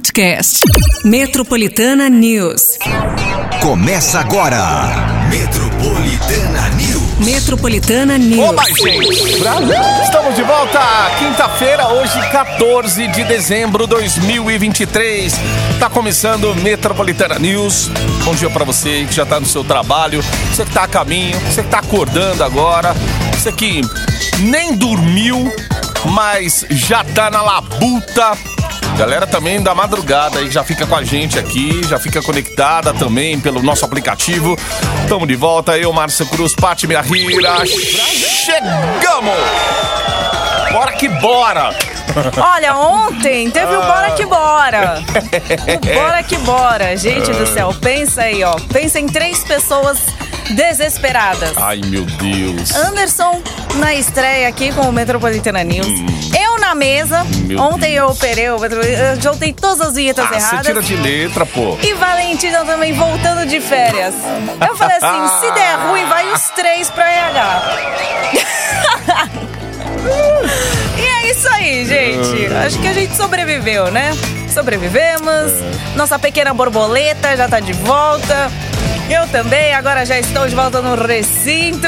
podcast. Metropolitana News. Começa agora. Metropolitana News. Metropolitana News. Ô, mais gente! Estamos de volta, quinta-feira, hoje 14 de dezembro de 2023. Tá começando Metropolitana News. Bom dia pra você que já tá no seu trabalho, você que tá a caminho, você que tá acordando agora, você que nem dormiu, mas já tá na labuta. Galera também da madrugada aí já fica com a gente aqui, já fica conectada também pelo nosso aplicativo. Tamo de volta, eu, Márcio Cruz, Pati Minha Rira. Chegamos! Bora que bora! Olha, ontem teve o Bora que Bora. O Bora que Bora. Gente do céu, pensa aí, ó. Pensa em três pessoas desesperadas. Ai, meu Deus. Anderson na estreia aqui com o Metropolitana News. Eu na mesa. Hum. Meu ontem eu operei o Metropolitana. Juntei todas as vinhetas Ah, você erradas. tira de letra, pô. E Valentina também voltando de férias. Eu falei assim: se der ruim, vai os três pra RH. É isso aí, gente. Acho que a gente sobreviveu, né? Sobrevivemos. Nossa pequena borboleta já tá de volta. Eu também, agora já estou de volta no recinto.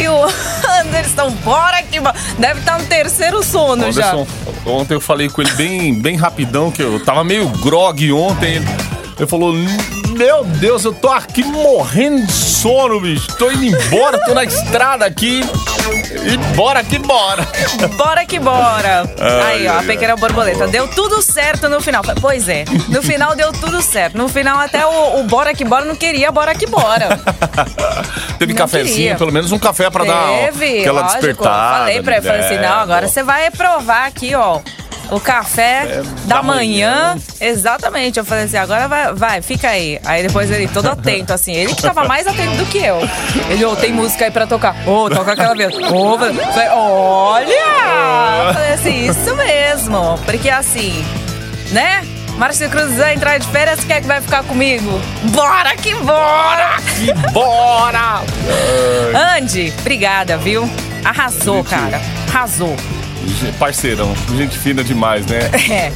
E o Anderson, bora que. Deve estar no terceiro sono já. Anderson, ontem eu falei com ele bem, bem rapidão, que eu tava meio grog ontem. Ele falou: Meu Deus, eu tô aqui morrendo de sono, bicho. Tô indo embora, tô na estrada aqui. E bora que bora. Bora que bora! Aí, ó, a pequena borboleta. Deu tudo certo no final. Pois é, no final deu tudo certo. No final, até o, o Bora que Bora não queria Bora que Bora. Teve Não cafezinho, queria. pelo menos um café pra dar ó, Teve, aquela lógico. despertada. Falei pra ele, falei assim, não, agora você vai provar aqui, ó. O café da, da manhã. manhã. Exatamente. Eu falei assim, agora vai, vai, fica aí. Aí depois ele todo atento, assim. Ele que tava mais atento do que eu. Ele, ô, tem música aí pra tocar. Ô, toca aquela vez. Ô, falei, olha! Eu falei assim, isso mesmo. Porque assim, né? Márcio Cruz vai entrar de férias, quer que vai ficar comigo? Bora que bora! Que bora! Andy, obrigada, viu? Arrasou, Gente. cara. Arrasou. Parceirão, gente fina demais, né? É.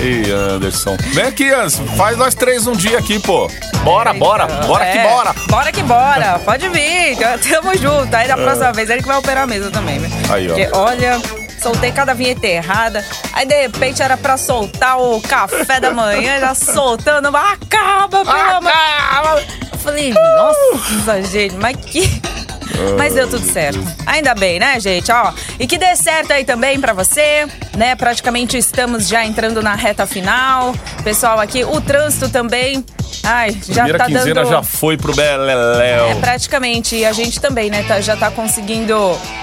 Ei, Anderson. Vem aqui, Anderson. Faz nós três um dia aqui, pô. Bora, bora. Bora que É, bora. Bora que bora. Pode vir. Tamo junto. Aí da próxima vez ele que vai operar a mesa também, né? É. Aí, ó. Porque, olha, soltei cada vinheta errada. Aí de repente era pra soltar o café da manhã, já soltando. Acaba, pelo amor. Eu falei, nossa, gente, mas que. Mas deu tudo certo. Ainda bem, né, gente? Ó, e que dê certo aí também pra você, né? Praticamente estamos já entrando na reta final. Pessoal aqui, o trânsito também. Ai, já Primeira tá quinzena dando. já foi pro Beleléu. É, praticamente. E a gente também, né, tá- já tá conseguindo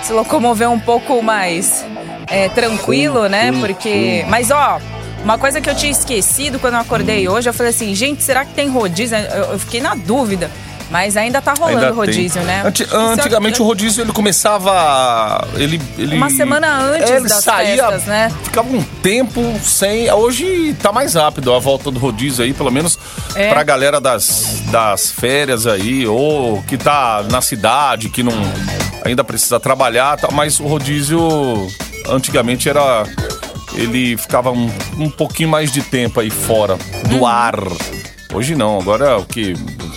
se locomover um pouco mais é, tranquilo, né? Porque. Mas, ó. Uma coisa que eu tinha esquecido quando eu acordei hoje, eu falei assim, gente, será que tem rodízio? Eu, eu fiquei na dúvida. Mas ainda tá rolando Ainda rodízio, tem. né? Anti- Isso antigamente é- o rodízio ele começava. Ele, ele, Uma semana antes É, ele das saía, festas, né? Ficava um tempo sem. Hoje tá mais rápido a volta do rodízio aí, pelo menos É. pra galera das, das férias aí, ou que tá na cidade, que não ainda precisa trabalhar, tá, mas o rodízio antigamente era. Ele ficava um, um pouquinho mais de tempo aí fora do Uhum. ar. Hoje não, agora o que?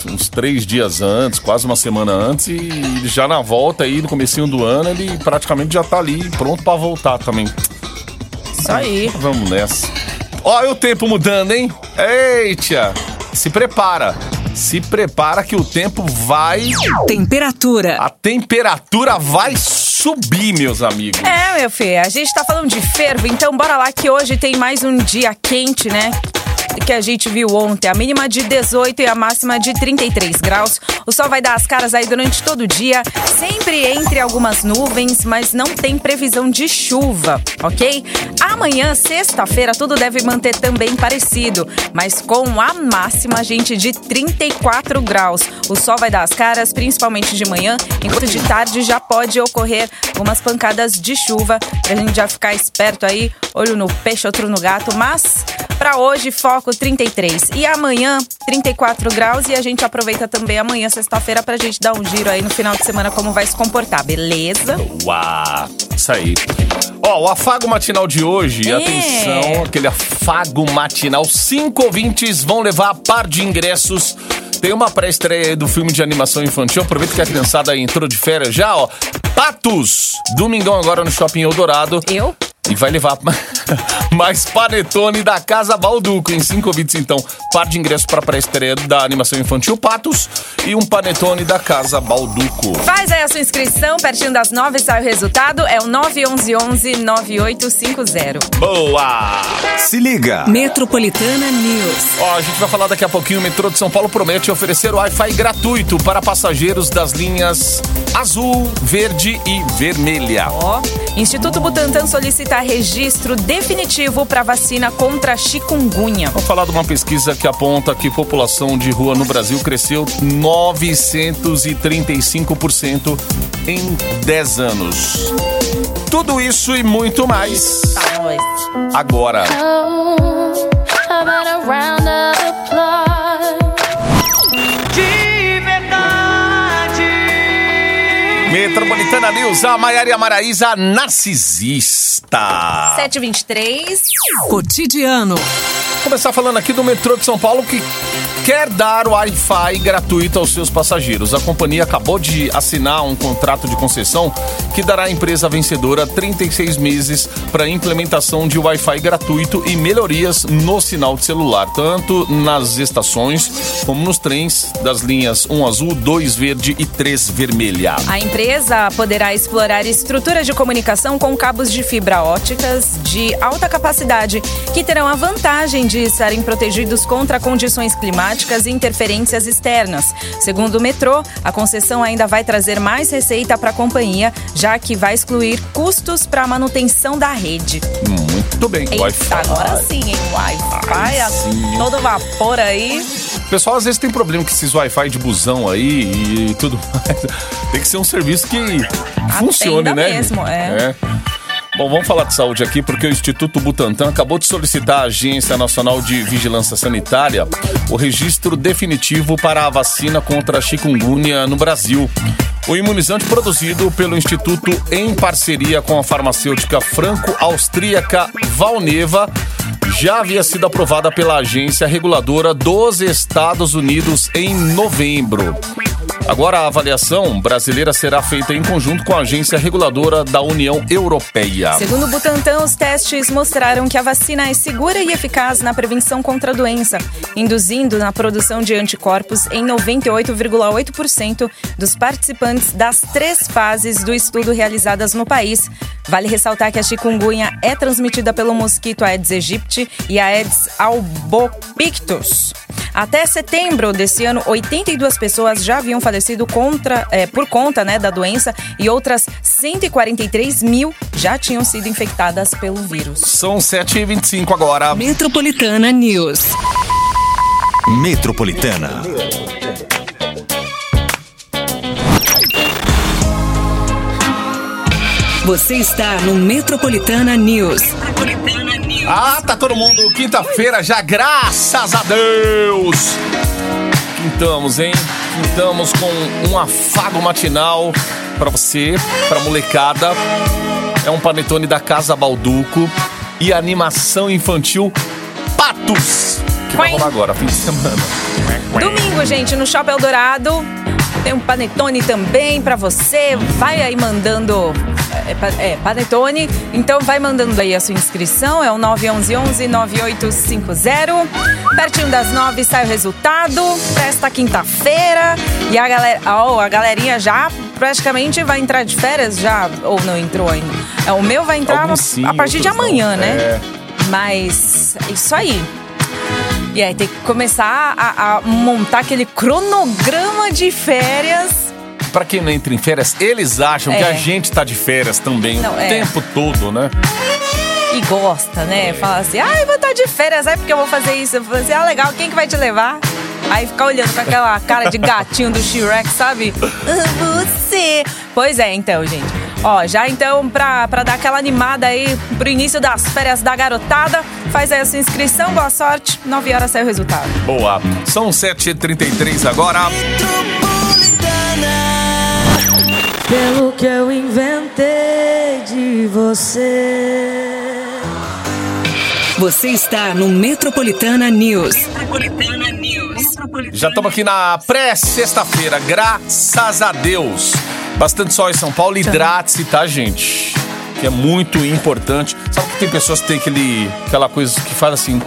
Uns três dias antes, quase uma semana antes, e já na volta aí, no comecinho do ano, ele praticamente já tá ali pronto pra voltar também. Isso aí. Vamos nessa. Olha o tempo mudando, hein? Eita! Se prepara. Se prepara que o tempo vai. Temperatura. A temperatura vai subir, meus amigos. É, meu filho, a gente tá falando de fervo, então bora lá que hoje tem mais um dia quente, né? Que a gente viu ontem. A mínima de 18 e a máxima de 33 graus. O sol vai dar as caras aí durante todo o dia, sempre entre algumas nuvens, mas não tem previsão de chuva, ok? Amanhã, sexta-feira, tudo deve manter também parecido, mas com a máxima, gente, de 34 graus. O sol vai dar as caras, principalmente de manhã, enquanto de tarde já pode ocorrer algumas pancadas de chuva, pra gente já ficar esperto aí, olho no peixe, outro no gato, mas Pra hoje, foco 33. E amanhã, 34 graus. E a gente aproveita também amanhã, sexta-feira, pra gente dar um giro aí no final de semana como vai se comportar, beleza? Uau! Isso aí. Ó, o afago matinal de hoje, É. atenção, aquele afago matinal. Cinco ouvintes vão levar par de ingressos. Tem uma pré-estreia do filme de animação infantil. Aproveita que a criançada entrou de férias já, ó. Patos! Domingão agora no Shopping Eldorado. Eu? E vai levar mais panetone da Casa Balduco. Em cinco ouvintes, então, par de ingressos para a pré-estreia da animação infantil Patos e um panetone da Casa Balduco. Faz aí a sua inscrição, pertinho das nove sai o resultado. É o 911-9850. Boa! Se liga. Metropolitana News. Ó, a gente vai falar daqui a pouquinho. O metrô de São Paulo promete oferecer Wi-Fi gratuito para passageiros das linhas azul, verde e vermelha. Ó, Instituto Butantan solicita registro definitivo para vacina contra chikungunya. Vamos falar de uma pesquisa que aponta que a população de rua no Brasil cresceu 935% em 10 anos. Tudo isso e muito mais agora. Oh, Metropolitana News, a Maiara e a Maraísa narcisista. 723. Cotidiano. Começar falando aqui do metrô de São Paulo que quer dar Wi-Fi gratuito aos seus passageiros. A companhia acabou de assinar um contrato de concessão que dará à empresa vencedora 36 meses para implementação de Wi-Fi gratuito e melhorias no sinal de celular, tanto nas estações como nos trens das linhas 1 azul, 2 verde e 3 vermelha. A empresa poderá explorar estruturas de comunicação com cabos de fibra óticas de alta capacidade, que terão a vantagem de estarem protegidos contra condições climáticas e interferências externas. Segundo o metrô, a concessão ainda vai trazer mais receita para a companhia, já que vai excluir custos para a manutenção da rede. Muito bem, Eita, Wi-Fi. agora sim, hein? Wi-Fi a todo vapor aí. Pessoal às vezes tem problema com esses Wi-Fi de busão aí e tudo mais. Tem que ser um serviço que funcione, Atenda né? mesmo, é. Bom, vamos falar de saúde aqui porque o Instituto Butantan acabou de solicitar à Agência Nacional de Vigilância Sanitária o registro definitivo para a vacina contra a chikungunya no Brasil. O imunizante produzido pelo Instituto em parceria com a farmacêutica franco-austríaca Valneva já havia sido aprovada pela agência reguladora dos Estados Unidos em novembro. Agora a avaliação brasileira será feita em conjunto com a agência reguladora da União Europeia. Segundo o Butantan, os testes mostraram que a vacina é segura e eficaz na prevenção contra a doença, induzindo na produção de anticorpos em 98,8% dos participantes das três fases do estudo realizadas no país. Vale ressaltar que a chikungunya é transmitida pelo mosquito Aedes aegypti e Aedes albopictus. Até setembro desse ano, 82 pessoas já haviam contra, eh, por conta né, da doença e outras 143 mil já tinham sido infectadas pelo vírus. São 7h25 agora. Metropolitana News. Metropolitana. Você está no Metropolitana News. Ah, tá todo mundo quinta-feira já, graças a Deus! Quintamos, hein? Quintamos com um afago matinal pra você, pra molecada. É um panetone da Casa Balduco e animação infantil Patos, que vai rolar agora, fim de semana. Domingo, gente, no Shopping Eldorado. Tem um panetone também pra você. Vai aí mandando. É, é, panetone. Então vai mandando aí a sua inscrição. É o 911-9850. Pertinho das nove sai o resultado. Festa quinta-feira. E a galera. Ó, a galerinha já praticamente vai entrar de férias já. Ou não entrou ainda. É, o meu vai entrar sim, a partir de outros não. amanhã, né? É. Mas isso aí. E aí tem que começar a, a montar aquele cronograma de férias. Pra quem não entra em férias, eles acham que É. a gente tá de férias também Não, o é. tempo todo, né? E gosta, né? Fala assim, ah, eu vou estar de férias, é porque eu vou fazer isso. Eu vou fazer, ah, legal, quem que vai te levar? Aí ficar olhando com aquela cara de gatinho do Shrek, sabe? Ah, Você. Pois é, então, gente. Ó, já então, pra, pra dar aquela animada aí pro início das férias da garotada, faz aí a sua inscrição, boa sorte. 9 horas sai o resultado. Boa. São 7h33 agora. Pelo que eu inventei de você. Você está no Metropolitana News. Já estamos aqui na pré-sexta-feira, graças a Deus. Bastante sol em São Paulo, hidrate-se, tá, gente? Que é muito importante. Sabe que tem pessoas que tem aquele, aquela coisa que fala assim: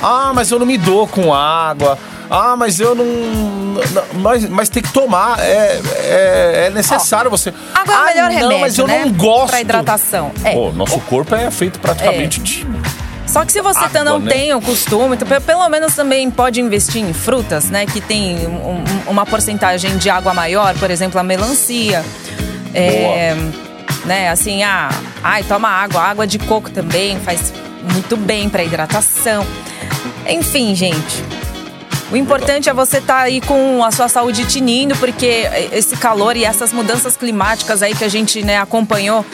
ah, mas eu não me dou com água. Ah, mas eu não. não- mas, mas tem que tomar. É, é, é necessário você. Água é o ah, melhor não, remédio, mas eu né? não gosto. Pra hidratação. É. Pô, nosso corpo é feito praticamente de. Só que se você Água, não né? tem o costume, então, pe- pelo menos também pode investir em frutas, né? Que tem um- um- uma porcentagem de água maior, por exemplo, a melancia. É, né, assim, ah, ai, toma água, água de coco também faz muito bem para hidratação. Enfim, gente. O importante é você estar aí com a sua saúde tinindo, porque esse calor e essas mudanças climáticas aí que a gente né, acompanhou,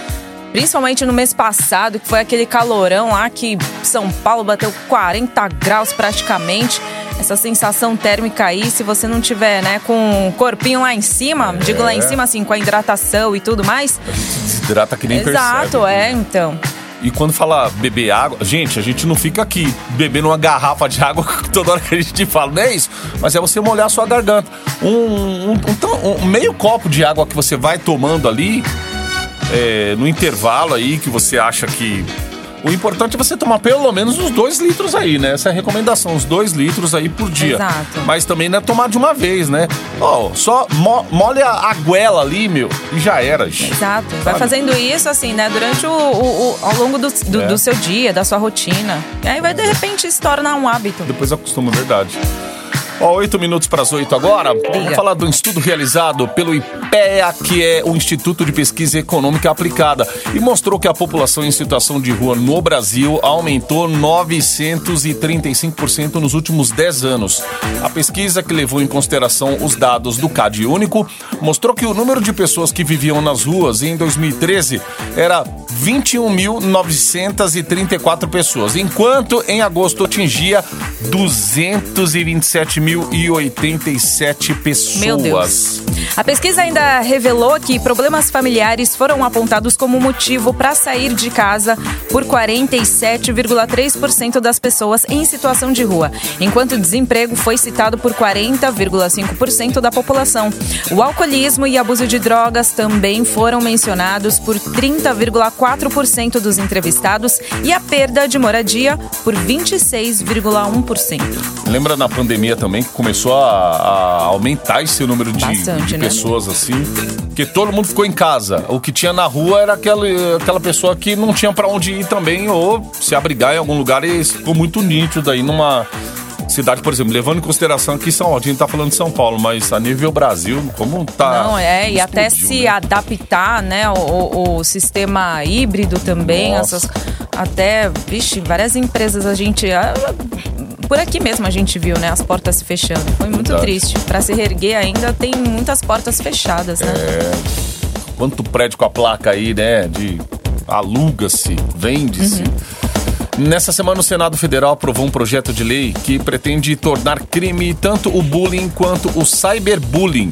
principalmente no mês passado, que foi aquele calorão lá que São Paulo bateu 40 graus praticamente. Essa sensação térmica aí, se você não tiver, né, com o corpinho lá em cima, digo lá em cima assim, com a hidratação e tudo mais. A gente desidrata que nem Exato, percebe. é, então. E quando fala beber água, gente, a gente não fica aqui bebendo uma garrafa de água toda hora que a gente fala, não é isso. Mas é você molhar a sua garganta. Um, um- um um meio copo de água que você vai tomando ali, é, no intervalo aí, que você acha que. O importante é você tomar pelo menos uns dois litros aí, né? Essa é a recomendação, uns dois litros aí por dia. Exato. Mas também não é tomar de uma vez, né? Ó, só mo molha a goela ali, meu, e já era. gente. Exato. Vai Sabe? fazendo isso assim, né? Durante o, o- o- ao longo do, do, É. do seu dia, da sua rotina. E aí vai de repente se tornar um hábito. Depois acostuma, é verdade. Ó, oito minutos para as oito agora. Vamos falar do estudo realizado pelo IPEA, que é o Instituto de Pesquisa Econômica Aplicada, e mostrou que a população em situação de rua no Brasil aumentou 935% nos últimos 10 anos. A pesquisa, que levou em consideração os dados do CAD único, mostrou que o número de pessoas que viviam nas ruas em 2013 era 21.934 pessoas, enquanto em agosto atingia 227.087 pessoas. Meu Deus. A pesquisa ainda revelou que problemas familiares foram apontados como motivo para sair de casa por 47,3% das pessoas em situação de rua, enquanto o desemprego foi citado por 40,5% da população. O alcoolismo e abuso de drogas também foram mencionados por 30,4% dos entrevistados e a perda de moradia por 26,1%. Lembra na pandemia também que começou a, a aumentar esse número de, Bastante, de né? pessoas assim? Porque todo mundo ficou em casa. O que tinha na rua era aquela, aquela pessoa que não tinha pra onde ir também ou se abrigar em algum lugar e ficou muito nítido aí numa cidade, por exemplo, levando em consideração aqui São Paulo, a gente tá falando de São Paulo, mas a nível Brasil, como tá. Não, é, e até explodiu, se né? adaptar, né, o, o- sistema híbrido também, Nossa. essas, até, vixe, várias empresas a gente, por aqui mesmo a gente viu, né, as portas se fechando. Foi muito Verdade. triste. Para se reerguer ainda tem muitas portas fechadas, né? Quanto prédio com a placa aí, né? De aluga-se, vende-se. Nessa semana, o Senado Federal aprovou um projeto de lei que pretende tornar crime tanto o bullying quanto o cyberbullying.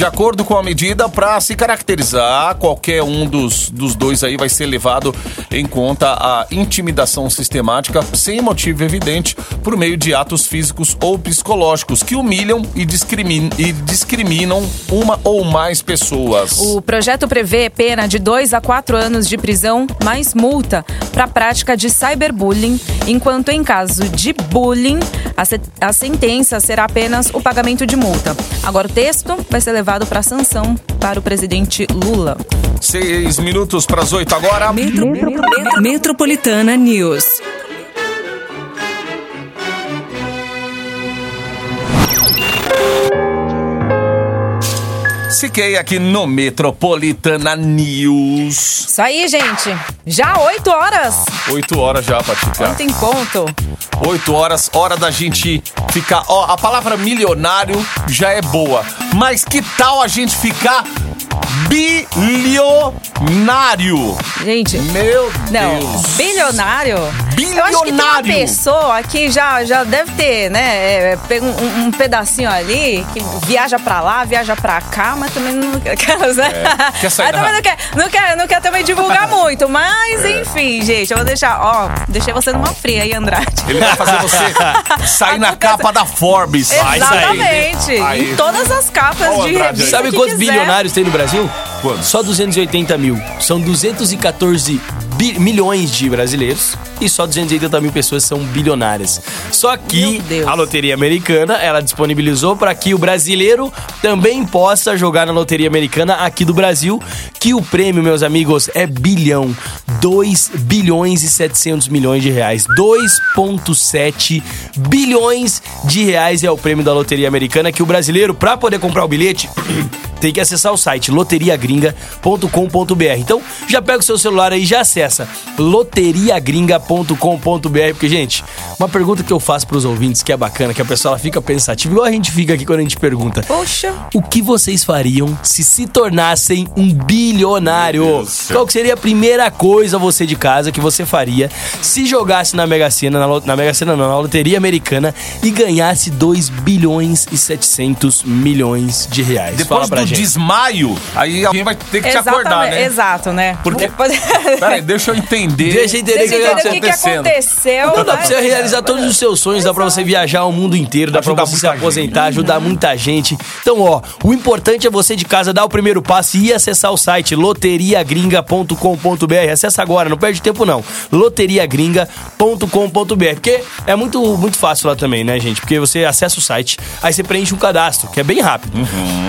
De acordo com a medida, para se caracterizar, qualquer um dos, dos dois aí vai ser levado em conta a intimidação sistemática sem motivo evidente por meio de atos físicos ou psicológicos que humilham e, discrimin- e discriminam uma ou mais pessoas. O projeto prevê pena de 2 a 4 anos de prisão mais multa para a prática de cyberbullying, enquanto em caso de bullying, a, a sentença será apenas o pagamento de multa. Agora o texto vai ser levado para sanção para o presidente Lula. Seis minutos para as oito agora. Metro- Metropolitana News. Fiquei aqui no Metropolitana News. Isso aí, gente. Já 8 horas. Oito horas já, Patica. Ontem em ponto. Oito horas, hora da gente ficar. Ó, a palavra milionário já é boa. Mas que tal a gente ficar bilionário. Gente, Meu não, Deus. bilionário? Eu acho que tem uma Bilionário. pessoa que já, já deve ter, né, é, pega um, um pedacinho ali, que viaja pra lá, viaja pra cá, mas também não quer, né? quer sair também não quer, não quer, não quer também divulgar muito, mas É. enfim, gente, eu vou deixar, ó, deixei você numa fria aí, Andrade. Ele vai fazer você sair na é- capa da Forbes. Exatamente. Aí. Em todas as capas de Andrade revista Sabe quantos quiser. bilionários tem no Brasil? Quantos? Só 280 mil. São 214 bi- milhões de brasileiros e só 280 mil pessoas são bilionárias. Só que a Loteria Americana, ela disponibilizou para que o brasileiro também possa jogar na Loteria Americana aqui do Brasil, que o prêmio, meus amigos, é bilhão. 2 bilhões e 700 milhões de reais. 2,7 bilhões de reais é o prêmio da Loteria Americana que o brasileiro, para poder comprar o bilhete, tem que acessar o site loteriagringa.com.br. Então, já pega o seu celular aí e já acessa loteriagringa.com.br, porque gente, uma pergunta que eu faço pros ouvintes que é bacana, que a pessoa ela fica pensativa, igual a gente fica aqui quando a gente pergunta. Poxa. O que vocês fariam se se tornassem um bilionário? Qual que seria a primeira coisa você de casa que você faria se jogasse na Mega Sena, na, na Mega Sena não, na Loteria Americana e ganhasse 2 bilhões e 700 milhões de reais? Depois Fala pra do gente. desmaio, aí alguém vai ter que te acordar, né? Exato, né? Porque- Depois... Peraí, deixa eu entender. Deixa eu entender Deixa eu entender o que, que aconteceu. Então dá né? pra você realizar todos os seus sonhos, dá pra você viajar o mundo inteiro, dá pra você se aposentar, ajudar muita gente. Então, ó, o importante é você de casa dar o primeiro passo e ir acessar o site loteriagringa.com.br. Acessa agora, não perde tempo não. loteriagringa.com.br. Porque é muito, muito fácil lá também, né, gente? Porque você acessa o site, aí você preenche um cadastro, que é bem rápido.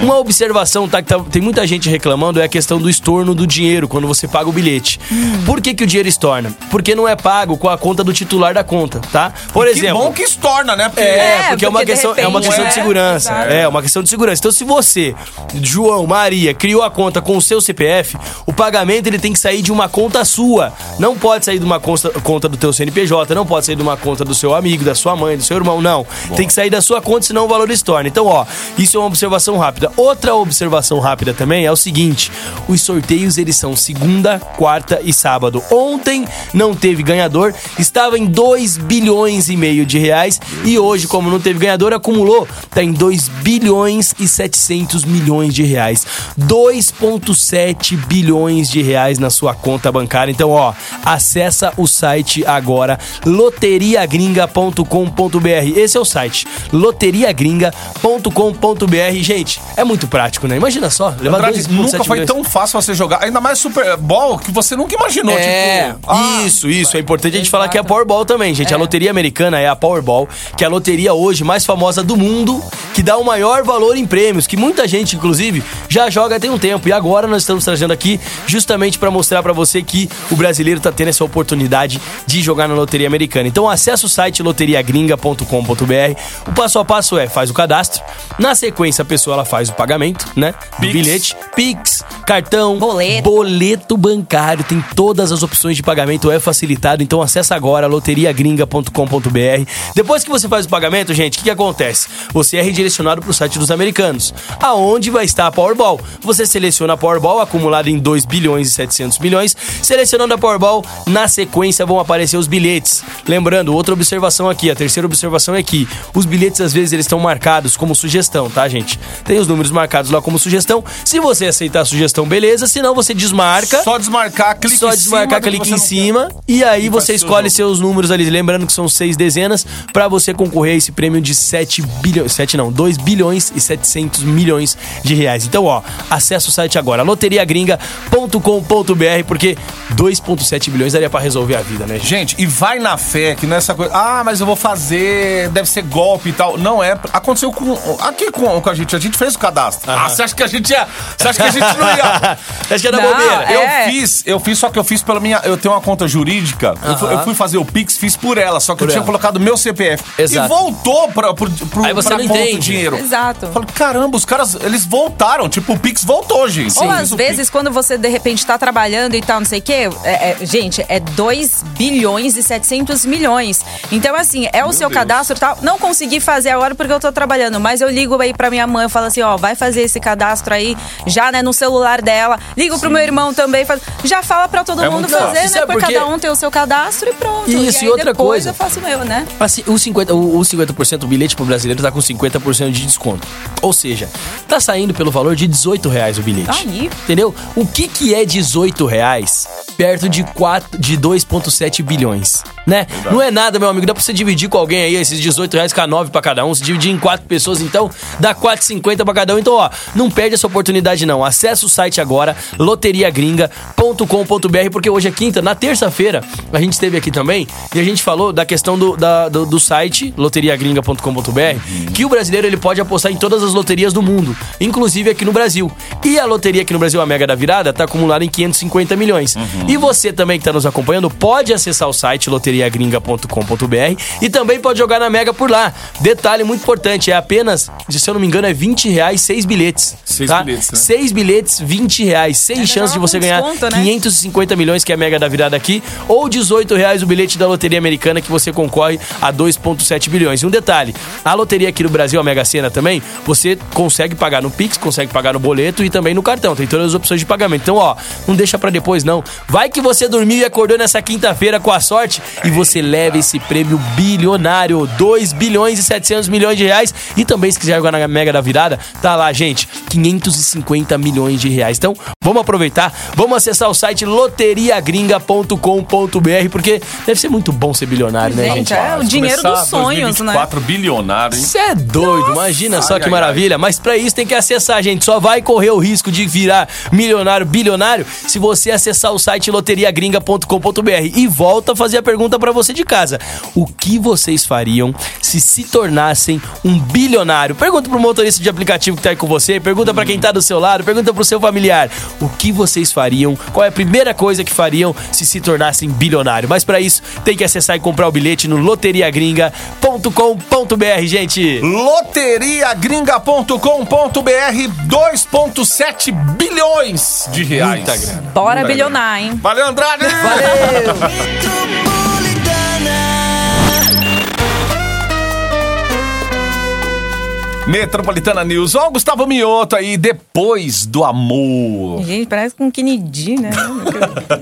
Uma observação, tá, que tá- tem muita gente reclamando, é a questão do estorno do dinheiro quando você paga o bilhete. Por que, que o dinheiro estorna? Porque não é pago com a conta do titular da conta, tá? Por Que exemplo. bom que estorna, né? Porque É, É, porque, é uma porque de questão, é uma repente, questão de é, segurança. exato. É, uma questão de segurança. Então, se você, João, Maria, criou a conta com o seu CPF, o pagamento ele tem que sair de uma conta sua. Não pode sair de uma conta, conta do teu CNPJ, não pode sair de uma conta do seu amigo, da sua mãe, do seu irmão, não. Tem que sair da sua conta, senão o valor estorna. Então, ó, isso é uma observação rápida. Outra observação rápida também é o seguinte: os sorteios eles são segunda, quarta e sábado. Ontem não teve ganhador, estava em 2 bilhões e meio de reais e hoje, como não teve ganhador, acumulou, tá em 2 bilhões e 700 milhões de reais. 2.7 bilhões de reais na sua conta bancária. Então, ó, acessa o site agora loteriagringa.com.br. Esse é o site loteriagringa.com.br. Gente, é muito prático, né? Imagina só, levar Andrade, 2.7 nunca foi milhões. tão fácil você jogar. Ainda mais Super Bowl que você nunca imaginou. É, tipo, ah, isso, isso. É importante a gente falar que é a Powerball também, gente. A loteria americana é a Powerball, que é a loteria hoje mais famosa do mundo, que dá o maior valor em prêmios, que muita gente, inclusive, já joga tem um tempo. E agora nós estamos trazendo aqui justamente para mostrar para você que o brasileiro tá tendo essa oportunidade de jogar na loteria americana. Então acessa o site loteriagringa.com.br. O passo a passo é, faz o cadastro. Na sequência, a pessoa ela faz o pagamento, né? Do bilhete, Pix, cartão, Boleto. boleto bancário, tem todas as opções de pagamento, é facilitado, então acessa agora loteriagringa.com.br. Depois que você faz o pagamento, gente, o que, que acontece? Você é redirecionado para o site dos americanos, aonde vai estar a Powerball. Você seleciona a Powerball acumulada em 2 bilhões e 700 milhões. Selecionando a Powerball, na sequência vão aparecer os bilhetes. Lembrando, outra observação aqui, a terceira observação é que os bilhetes às vezes eles estão marcados como sugestão, tá, gente? Tem os números marcados lá como sugestão. Se você aceitar a sugestão, beleza. Se não, você desmarca. Só desmarcar, clique Só em do que clique em cima e aí E você escolhe seus números ali. Lembrando que são seis dezenas pra você concorrer a esse prêmio de 7 bilhões, 7 não, 2 bilhões e 700 milhões de reais. Então, ó, acessa o site agora, loteriagringa.com.br, porque 2.7 bilhões daria pra resolver a vida, né, gente? Gente, e vai na fé, que não é essa coisa. Ah, mas eu vou fazer, deve ser golpe e tal. Não é. Aconteceu com. Aqui com, com a gente. A gente fez o cadastro. Ah, você acha que a gente ia. Você acha que a gente não ia. Acho que é da Não, bobeira. é. Eu fiz, eu fiz, só que eu fiz pela minha. Eu tenho uma conta jurídica. Eu, fui, eu fui fazer o Pix, fiz por ela, só que Por eu tinha ela. colocado meu CPF. Exato. E voltou pra, pro, pro, Aí você pra não conta entende. dinheiro. Exato. Eu falo, caramba, os caras, eles voltaram. Tipo, o Pix voltou, gente. Ou às o vezes, quando você de repente tá trabalhando e tal, não sei o quê, é- é- gente, é 2 bilhões e 700 milhões. Então, assim, é o seu Deus. cadastro e tal. Não consegui fazer agora porque eu tô trabalhando, mas eu ligo aí pra minha mãe, eu falo assim, ó, vai fazer esse cadastro aí, já, né, no celular dela. Ligo pro meu irmão também, faz- já fala pra todo É mundo muito fácil. fazer, Isso né? Por porque- cada um ter o seu cadastro e pronto. Isso, e, e outra depois coisa. eu faço o meu, né? Assim, o 50%, o, o 50% o bilhete pro brasileiro tá com 50% de desconto. Ou seja, tá saindo pelo valor de 18 reais o bilhete. Aí. Entendeu? O que que é 18 reais perto de, 4, de 2,7 bilhões? Né? Não é nada, meu amigo. Dá pra você dividir com alguém aí esses 18 reais, ficar 9 pra cada um. Se dividir em 4 pessoas, então dá 4,50 pra cada um. Então, ó, não perde essa oportunidade, não. Acesse o site agora, loteriagringa.com.br, porque hoje é quinta. Na terça-feira, a gente esteve aqui também e a gente falou da questão do, da- do, do site, loteriagringa.com.br, que o brasileiro ele pode apostar em todas as loterias do mundo, inclusive aqui no Brasil. E a loteria aqui no Brasil, a Mega da Virada, tá acumulada em 550 milhões. E você também que tá nos acompanhando, pode acessar o site loteriagringa.com.br e também pode jogar na Mega por lá. Detalhe muito importante, é apenas, se eu não me engano, é 20 reais, seis bilhetes. Seis tá? bilhetes, né? Seis bilhetes, 20 reais. Seis Ainda chances de você um ganhar desconto, né? 550 milhões, que é a Mega da Virada aqui, ou 18 reais o bilhete da Loteria Americana, que você concorre a 2,7 bilhões. E um detalhe, a loteria aqui no Brasil, a Mega Sena também, você consegue pagar no Pix, consegue pagar no boleto e também no cartão. Tem todas as opções de pagamento. Então, ó, não deixa pra depois, não. Vai que você dormiu e acordou nessa quinta-feira com a sorte e você leva esse prêmio bilionário, 2 bilhões e 700 milhões de reais. E também, se quiser jogar na Mega da Virada, tá lá, gente, 550 milhões de reais. Então, vamos aproveitar, vamos acessar o site loteriagringa.com.br, porque deve ser muito bom ser bilionário, né, gente? Gente, é o dinheiro dos sonhos, né? 4 bilionário, hein? Você é doido, imagina só Ai, que ai, maravilha. Mas pra isso tem que acessar, gente. Só vai correr o risco de virar milionário, bilionário, se você acessar o site loteriagringa.com.br. E volta a fazer a pergunta pra você de casa: O que vocês fariam se se tornassem um bilionário? Pergunta pro motorista de aplicativo que tá aí com você, pergunta pra quem tá do seu lado, pergunta pro seu familiar: O que vocês fariam? Qual é a primeira coisa que fariam se se tornassem bilionário? Mas pra isso tem que acessar e comprar o bilhete no loteriagringa.com.br, gente. Loteriagringa.com.br 2,7 bilhões de reais. Muita grana. Bora Muita bilionar, hein? Valeu, Andrade! Metropolitana News. Ó, o Gustavo Mioto aí, depois do amor. Gente, parece com Kennedy, né?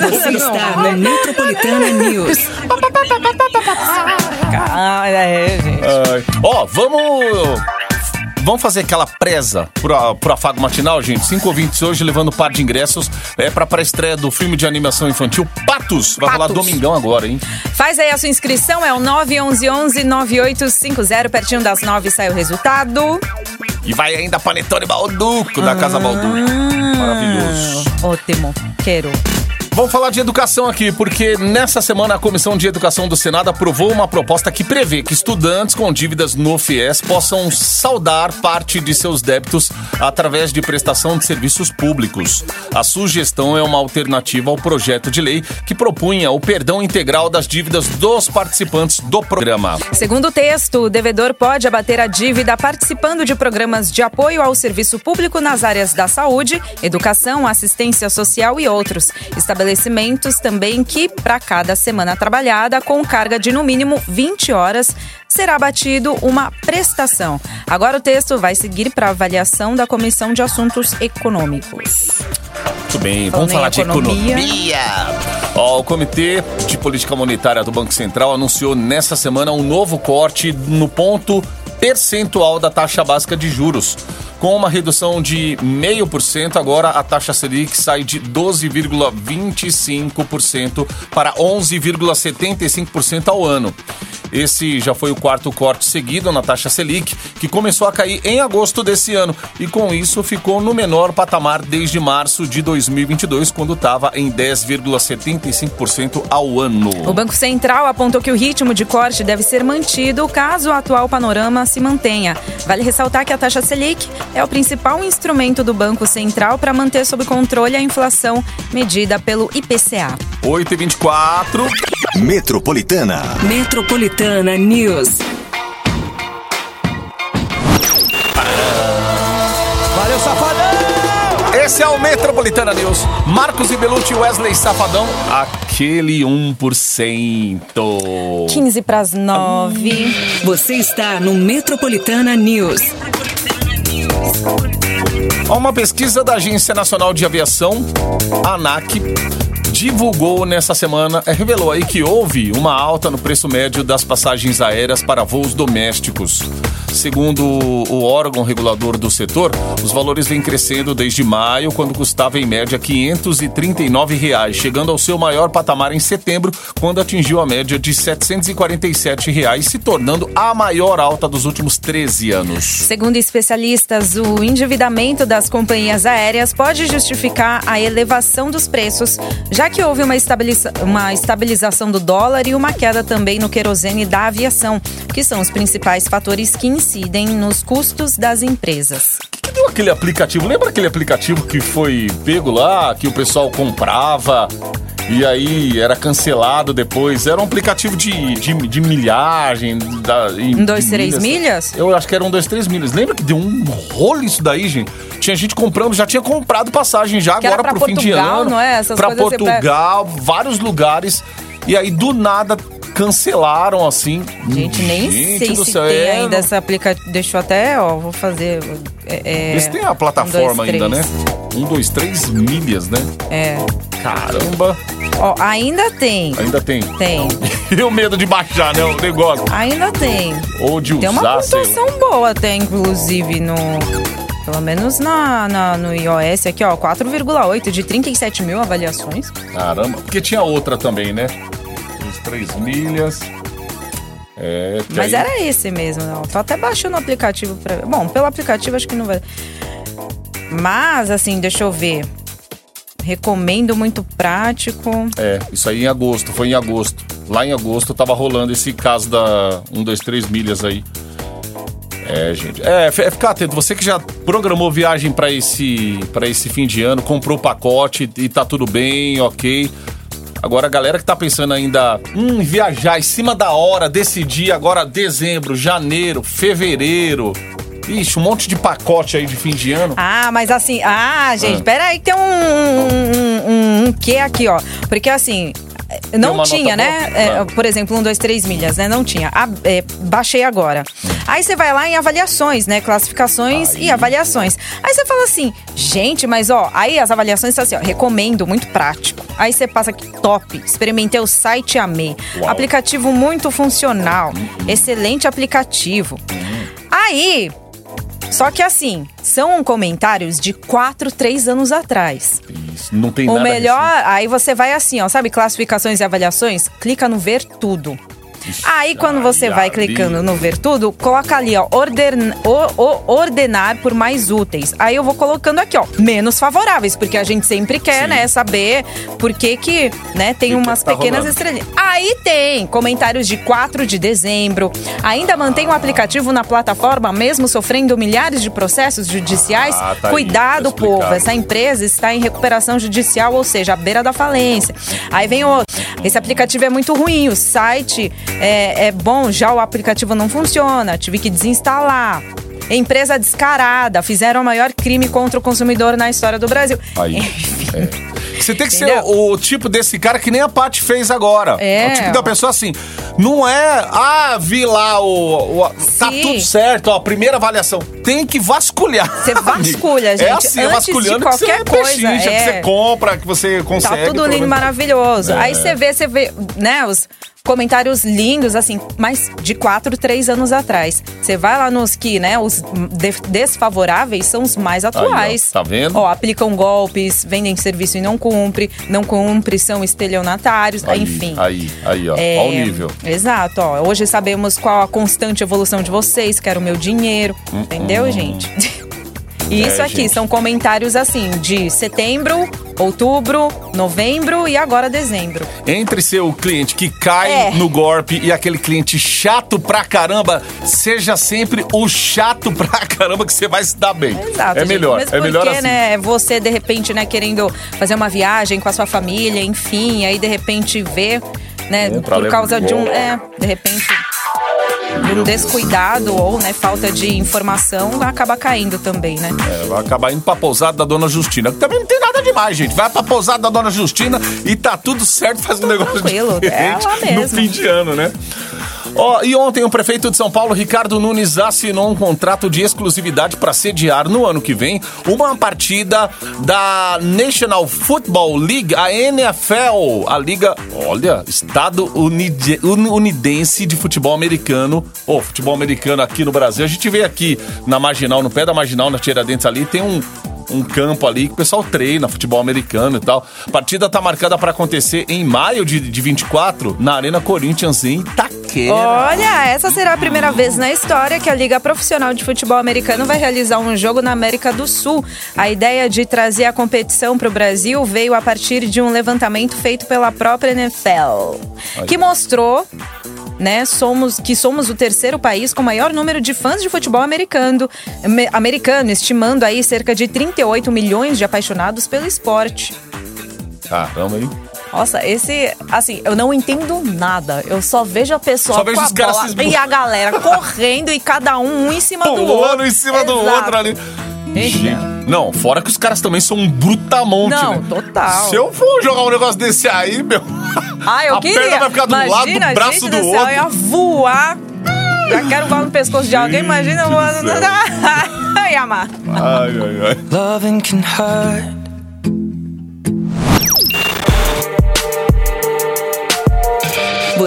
Você está no Metropolitana News. Ah, é, gente. Ó, vamos. Vamos fazer aquela presa pro, pro afago matinal, gente? Cinco ouvintes hoje levando um par de ingressos é, pra pré-estreia do filme de animação infantil Patos. Vai rolar Patos. domingão agora, hein? Faz aí a sua inscrição, é o 911-9850. Pertinho das 9 sai o resultado. E vai ainda Panetone Balduco da Casa Balduco. Maravilhoso. Ótimo, quero. Vamos falar de educação aqui, porque nessa semana a Comissão de Educação do Senado aprovou uma proposta que prevê que estudantes com dívidas no FIES possam saldar parte de seus débitos através de prestação de serviços públicos. A sugestão é uma alternativa ao projeto de lei que propunha o perdão integral das dívidas dos participantes do programa. Segundo o texto, o devedor pode abater a dívida participando de programas de apoio ao serviço público nas áreas da saúde, educação, assistência social e outros. Estabelecimentos também que, para cada semana trabalhada, com carga de no mínimo 20 horas, será abatido uma prestação. Agora o texto vai seguir para avaliação da Comissão de Assuntos Econômicos. Muito bem, Falando vamos falar de economia. Ó, o Comitê de Política Monetária do Banco Central anunciou nessa semana um novo corte no ponto percentual da taxa básica de juros. Com uma redução de 0,5%, agora a taxa Selic sai de 12,25% para 11,75% ao ano. Esse já foi o quarto corte seguido na taxa Selic, que começou a cair em agosto desse ano e com isso ficou no menor patamar desde março de 2022, quando estava em 10,75% ao ano. O Banco Central apontou que o ritmo de corte deve ser mantido caso o atual panorama se mantenha. Vale ressaltar que a taxa Selic é o principal instrumento do Banco Central para manter sob controle a inflação medida pelo IPCA. 8 e 24 Metropolitana. Metropolitana News. Safadão! Esse é o Metropolitana News. Marcos e Belucci, Wesley Safadão, aquele 1%. 15 para as 9. Você está no Metropolitana News. Uma pesquisa da Agência Nacional de Aviação, ANAC, divulgou nessa semana, eh, revelou aí que houve uma alta no preço médio das passagens aéreas para voos domésticos. Segundo o órgão regulador do setor, os valores vêm crescendo desde maio, quando custava em média 539 reais, chegando ao seu maior patamar em setembro, quando atingiu a média de 747 reais, se tornando a maior alta dos últimos 13 anos. Segundo especialistas, o endividamento das companhias aéreas pode justificar a elevação dos preços, já que houve uma, estabiliza- uma estabilização do dólar e uma queda também no querosene da aviação, que são os principais fatores que incidem nos custos das empresas. Que deu aquele aplicativo? Lembra aquele aplicativo que foi pego lá, que o pessoal comprava e aí era cancelado depois? Era um aplicativo de, de, de milhagem. Da, em- Um, dois, três milhas? Eu acho que era um, dois, três milhas. Lembra que deu um rolo isso daí, gente? Tinha gente comprando, já tinha comprado passagem já Que agora pra pro fim de Portugal, ano. não é? Essas pra você pega- Portugal, vários lugares. E aí do nada cancelaram assim. Gente, nem Gente sei do se céu, tem é, ainda essa aplicativo. Deixa eu até, ó, vou fazer. É, é, Eles têm a plataforma um, dois, ainda, né? Um, dois, três milhas, né? É. Caramba, Ó, ainda tem. ainda tem. Tem. E o medo de baixar, né? O negócio. Ainda tem. Ou de Tem uma usar, sei lá. pontuação boa até, inclusive, no. Pelo menos na, na- no iOS aqui, ó, 4,8 de 37 mil avaliações. Caramba. Porque tinha outra também, né? Uns três milhas. É, Mas aí- era esse mesmo, não. Tô até baixando o aplicativo pra. Bom, pelo aplicativo acho que não vai. Mas, assim, deixa eu ver. Recomendo muito prático. É, isso aí em agosto, foi em agosto. Lá em agosto tava rolando esse caso da 1, 2, 3 milhas aí. É, gente. É, é ficar atento. Você que já programou viagem pra esse, pra esse fim de ano, comprou o pacote e tá tudo bem, ok. Agora, a galera que tá pensando ainda hum, viajar em cima da hora, decidir agora dezembro, janeiro, fevereiro. Ixi, um monte de pacote aí de fim de ano. Ah, mas assim, ah, gente, Ah. peraí, que tem um, um, um, um quê aqui, ó. Porque assim. Não tinha, né? É, Ah. por exemplo, um, dois, três milhas, né? Não tinha. Ah, é, baixei agora. Aí você vai lá em avaliações, né? Classificações e avaliações. Aí você fala assim, gente, mas ó, aí as avaliações estão assim, ó, recomendo, muito prático. Aí você passa aqui, top, experimentei o site amei. Uau. Aplicativo muito funcional, excelente aplicativo. Aí, só que assim, são comentários de 4, 3 anos atrás. Isso, não tem O nada melhor, recente. aí você vai assim, ó, sabe, classificações e avaliações? Clica no ver tudo. Aí quando você ai, vai clicando no ver tudo, coloca ali, ó, orden- o- o- ordenar por mais úteis. Aí eu vou colocando aqui, ó, menos favoráveis, porque a gente sempre quer, Sim. né, saber por que que, né, tem Que umas tá pequenas estrelinhas. Aí tem comentários de 4 de dezembro. Ainda mantém o aplicativo na plataforma, mesmo sofrendo milhares de processos judiciais. Ah, tá aí, Cuidado, tá explicado. povo, essa empresa está em recuperação judicial, ou seja, à beira da falência. Aí vem outro. Esse aplicativo é muito ruim, o site é, é bom, já o aplicativo não funciona, tive que desinstalar. Empresa descarada, fizeram o maior crime contra o consumidor na história do Brasil. Aí. Enfim. é. Você tem que ser Entendeu? o, o tipo desse cara que nem a Paty fez agora. É. O tipo da pessoa assim. Não é, ah, vi lá o. o- tá tudo certo, ó, primeira avaliação. Tem que vasculhar. Você vasculha, É gente. assim, é Antes de vasculhando que você qualquer coisa, pechincha, que é. você compra, que você consegue. Tá tudo lindo, maravilhoso. É. Aí você vê, você vê, né, os comentários lindos, assim, mas de quatro, três anos atrás. Você vai lá nos que, né, os de- desfavoráveis são os mais atuais. tá vendo? Ó, aplicam golpes, vendem serviço e não cumpre, não cumpre, são estelionatários, Aí, enfim. Aí, aí, ó. É, Ó o nível. Exato, ó. Hoje sabemos qual a constante evolução de vocês, quero o meu dinheiro. entendeu, gente? E É, isso aqui gente. são comentários assim de setembro, outubro, novembro e agora dezembro. Entre ser o cliente que cai É. no golpe e aquele cliente chato pra caramba, seja sempre o chato pra caramba que você vai se dar bem. Exato. é gente. melhor, Mesmo é melhor porque, assim. né, você de repente, né, querendo fazer uma viagem com a sua família, enfim, aí de repente vê, né, Compra, por causa um de um, é, de repente um descuidado ou né, falta de informação acaba caindo também, né? É, vai acabar indo pra pousada da Dona Justina. Que também não tem nada demais, gente. Vai pra pousada da Dona Justina e tá tudo certo, faz um negócio tranquilo, é lá mesmo. no fim de ano, né? Ó, e ontem o prefeito de São Paulo, Ricardo Nunes, assinou um contrato de exclusividade para sediar no ano que vem uma partida da National Football League, a NFL, a liga, olha, Estado Unide- Un- Unidense de Futebol Americano. Ô, futebol americano aqui no Brasil. A gente vê aqui na Marginal, no pé da Marginal, na Tiradentes ali, tem um um campo ali que o pessoal treina futebol americano e tal. A partida tá marcada para acontecer em maio de, de 24 na Arena Corinthians em Itaquera. Olha, essa será a primeira vez na história que a Liga Profissional de Futebol Americano vai realizar um jogo na América do Sul. A ideia de trazer a competição para o Brasil veio a partir de um levantamento feito pela própria NFL, que mostrou né, somos, que somos o terceiro país com maior número de fãs de futebol americano, ame- americano, estimando aí cerca de 38 milhões de apaixonados pelo esporte. Caramba, hein? Nossa, esse, assim, eu não entendo nada. Eu só vejo a pessoa Só vejo com a os caras bola se esbu- e a galera correndo e cada um um em cima do outro. Pulando em cima do Exato. outro ali. Gente, Não, fora que os caras também são um brutamonte, Não, né? total. Se eu for jogar um negócio desse aí, meu. Ah, eu a queria. perna vai ficar do Imagina, lado do braço gente do céu, outro. Eu ia voar. Já quero voar no pescoço de alguém, imagina do voando. Ai, amar. Ai, ai, ai. Loving can hurt.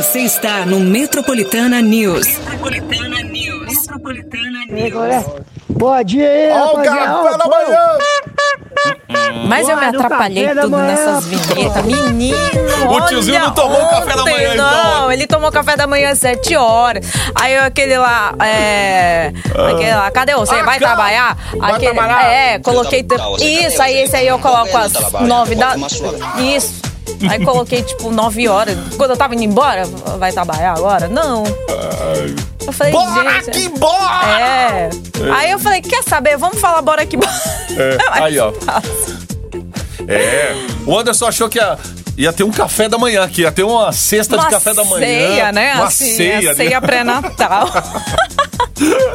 Você está no Metropolitana News. Bom dia aí, Ó o café da manhã! Mas eu me atrapalhei tudo manhã. nessas vinhetas. Menino, O tiozinho olha, não tomou o café da ontem, manhã, então. Não, ele tomou café da manhã às 7 horas. Aí aquele lá, é... Aquele lá, cadê você? Ah, vai cara, trabalhar? vai aquele, trabalhar? É, coloquei... Isso, aí esse aí eu coloco às 9 da... Isso. Aí coloquei, tipo, 9 horas. Quando eu tava indo embora, vai trabalhar agora? Não. Eu falei, Bora gente... que bora! É. Aí eu falei, quer saber? Vamos falar bora que bora. É, aí, ó. É. O Anderson achou que ia, ia ter um café da manhã aqui, ia ter uma cesta de café da manhã. ceia, né? Uma assim, ceia. a ceia né? pré-natal.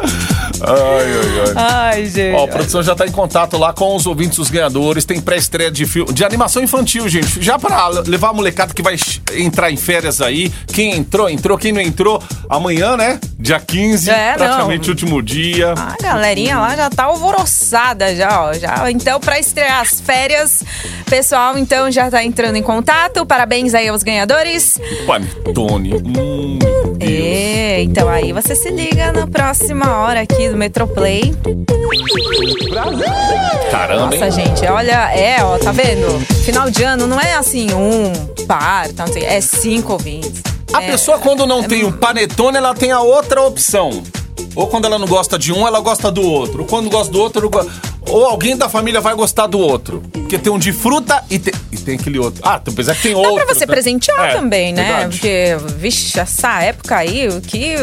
Ai, ai, ai. Ai, gente. Ó, a produção já tá em contato lá com os ouvintes, os ganhadores. Tem pré-estreia de filme, de animação infantil, gente. Já pra levar a molecada que vai entrar em férias aí. Quem entrou, entrou. Quem não entrou, amanhã, né? Dia 15, É, praticamente não. último dia. A galerinha lá já tá alvoroçada já, ó. Já, então, pra estrear as férias, pessoal, então já tá entrando em contato. Parabéns aí aos ganhadores. Panetone. Hum, É, então aí você se liga na próxima hora aqui do Metroplay. Caramba, Nossa, hein? gente, olha, é, ó, tá vendo? Final de ano não é assim, um par, tá, não sei, é cinco ouvintes. A É, pessoa, quando não tem o panetone, ela tem a outra opção. Ou quando ela não gosta de um, ela gosta do outro. Ou quando gosta do outro, ou alguém da família vai gostar do outro. Porque tem um de fruta e tem, tem aquele outro. Ah, apesar que tem Dá outro. pra você né? presentear É, também, né? verdade. Porque, vixe, essa época aí, o que.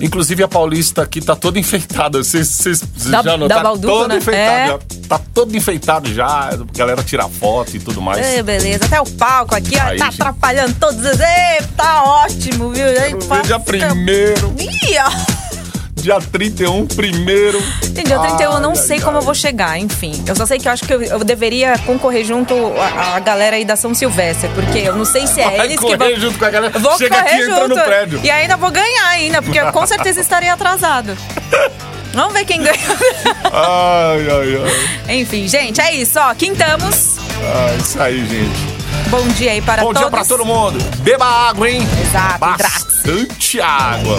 Inclusive a Paulista aqui tá toda enfeitada. Vocês já notaram? da Tá Balduco, toda né? enfeitada. É. já. Tá todo enfeitado já. A galera tira foto e tudo mais. É, beleza. Até o palco aqui, ó, Aí, tá gente. atrapalhando todos. Ei, tá ótimo, viu? Aí, passa- Dia primeiro, Ih, ó. Dia 31, primeiro. Gente, dia 31 eu não Ai, sei ai, como eu ai. vou chegar, enfim. Eu só sei que eu acho que eu, eu deveria concorrer junto a, a galera aí da São Silvestre, porque eu não sei se é Vai eles que vão. junto com a galera. Vou Chega aqui e entra junto. no prédio. E ainda vou ganhar ainda, porque eu com certeza estaria atrasado. Vamos ver quem ganha. Ai, ai, ai. Enfim, gente, é isso, ó. Quintamos. Ah, isso aí, gente. Bom dia aí para Bom todos. dia pra todo mundo. Beba água, hein? Exato, Bastante água.